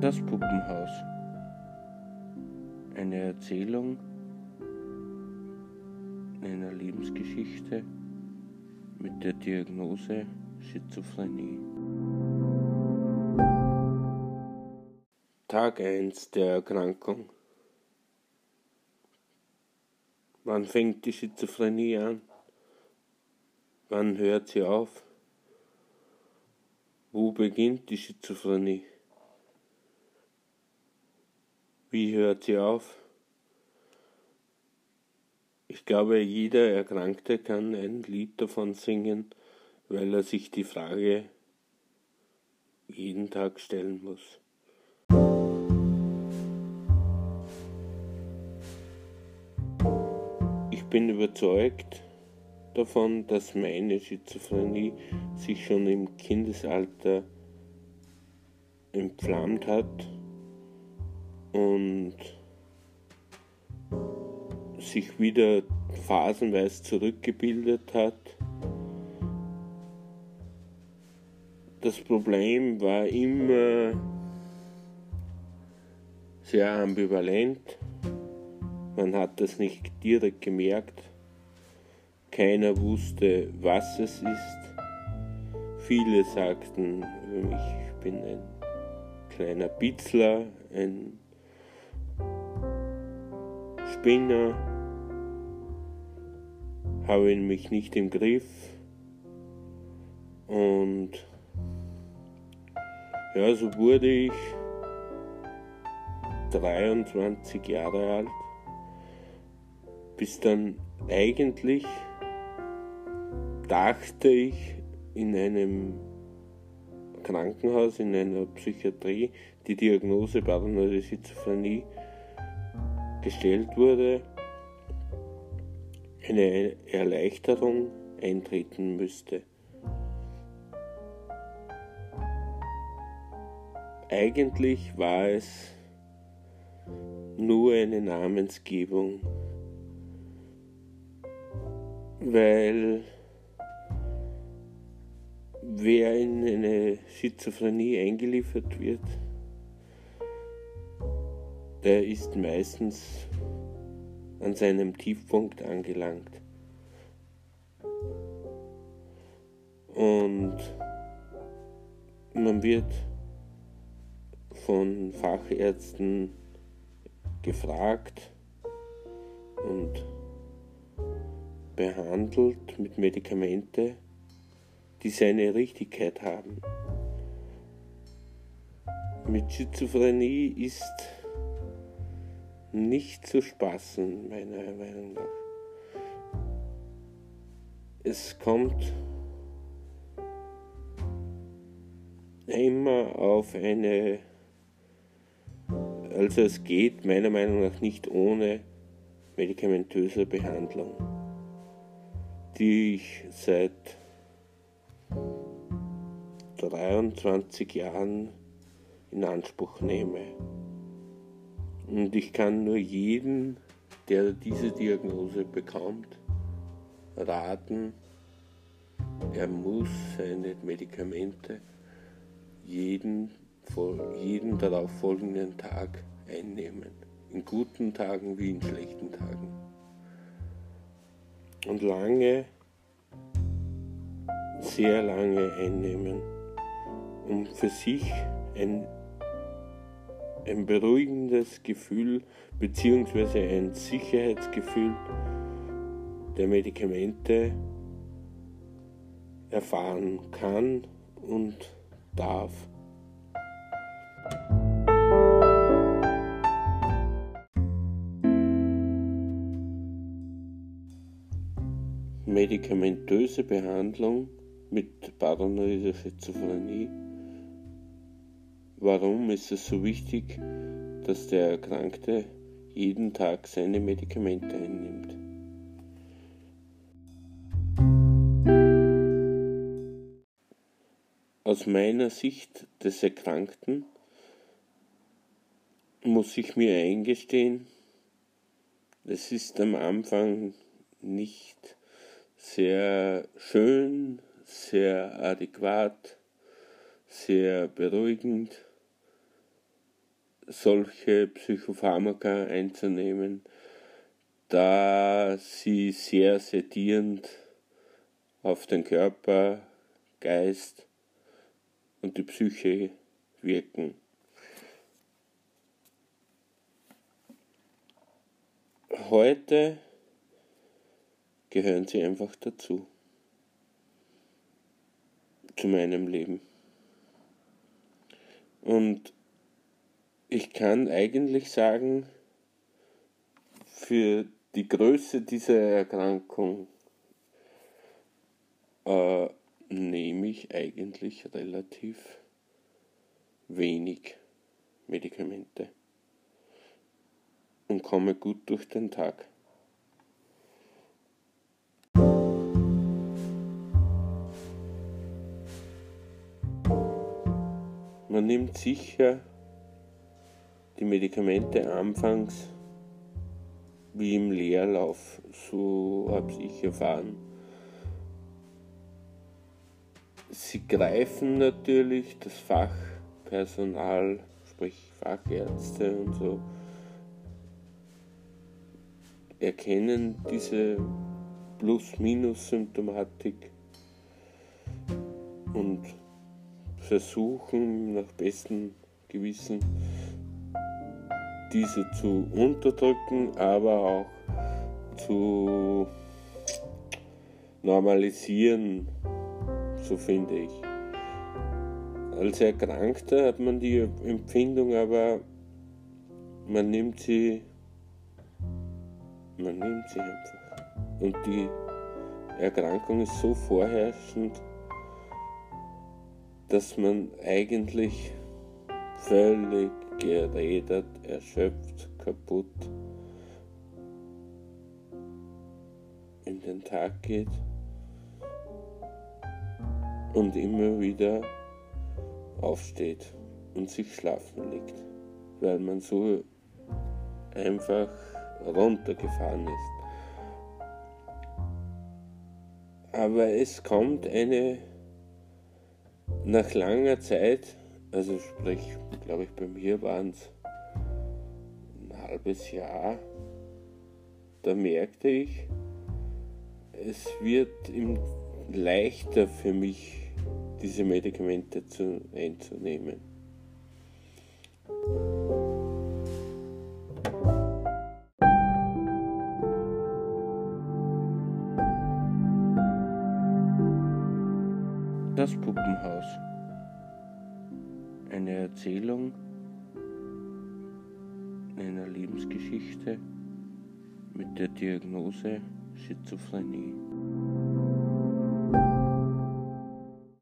Das Puppenhaus. Eine Erzählung einer Lebensgeschichte mit der Diagnose Schizophrenie. Tag 1 der Erkrankung. Wann fängt die Schizophrenie an? Wann hört sie auf? Wo beginnt die Schizophrenie? Wie hört sie auf? Ich glaube, jeder Erkrankte kann ein Lied davon singen, weil er sich die Frage jeden Tag stellen muss. Ich bin überzeugt davon, dass meine Schizophrenie sich schon im Kindesalter entflammt hat und sich wieder phasenweise zurückgebildet hat. Das Problem war immer sehr ambivalent. Man hat das nicht direkt gemerkt. Keiner wusste, was es ist. Viele sagten, ich bin ein kleiner Bitzler, ein Spinner, habe mich nicht im Griff. Und ja, so wurde ich 23 Jahre alt, bis dann eigentlich dachte ich in einem Krankenhaus, in einer Psychiatrie, die Diagnose paranoide Schizophrenie gestellt wurde, eine Erleichterung eintreten müsste. Eigentlich war es nur eine Namensgebung, weil wer in eine Schizophrenie eingeliefert wird, der ist meistens an seinem Tiefpunkt angelangt. Und man wird von Fachärzten gefragt und behandelt mit Medikamente, die seine Richtigkeit haben. Mit Schizophrenie ist nicht zu spaßen, meiner Meinung nach. Es kommt immer auf eine, also es geht meiner Meinung nach nicht ohne medikamentöse Behandlung, die ich seit 23 Jahren in Anspruch nehme. Und ich kann nur jeden, der diese Diagnose bekommt, raten, er muss seine Medikamente jeden, jeden darauf folgenden Tag einnehmen. In guten Tagen wie in schlechten Tagen. Und lange, sehr lange einnehmen, um für sich ein ein beruhigendes Gefühl bzw. ein Sicherheitsgefühl der Medikamente erfahren kann und darf. Medikamentöse Behandlung mit paranoider Schizophrenie Warum ist es so wichtig, dass der Erkrankte jeden Tag seine Medikamente einnimmt? Aus meiner Sicht des Erkrankten muss ich mir eingestehen, es ist am Anfang nicht sehr schön, sehr adäquat, sehr beruhigend solche Psychopharmaka einzunehmen, da sie sehr sedierend auf den Körper, Geist und die Psyche wirken. Heute gehören sie einfach dazu, zu meinem Leben. Und ich kann eigentlich sagen, für die Größe dieser Erkrankung äh, nehme ich eigentlich relativ wenig Medikamente und komme gut durch den Tag. Man nimmt sicher die Medikamente anfangs wie im Leerlauf, so habe ich erfahren. Sie greifen natürlich das Fachpersonal, sprich Fachärzte und so, erkennen diese Plus-Minus-Symptomatik und versuchen nach bestem Gewissen diese zu unterdrücken, aber auch zu normalisieren, so finde ich. Als Erkrankter hat man die Empfindung, aber man nimmt sie, man nimmt sie einfach. Und die Erkrankung ist so vorherrschend, dass man eigentlich völlig geredet, erschöpft, kaputt in den Tag geht und immer wieder aufsteht und sich schlafen legt, weil man so einfach runtergefahren ist. Aber es kommt eine nach langer Zeit, also sprich, glaube ich, bei mir waren es ein halbes Jahr, da merkte ich, es wird leichter für mich, diese Medikamente zu, einzunehmen. Das Puppenhaus. Eine Erzählung einer Lebensgeschichte mit der Diagnose Schizophrenie.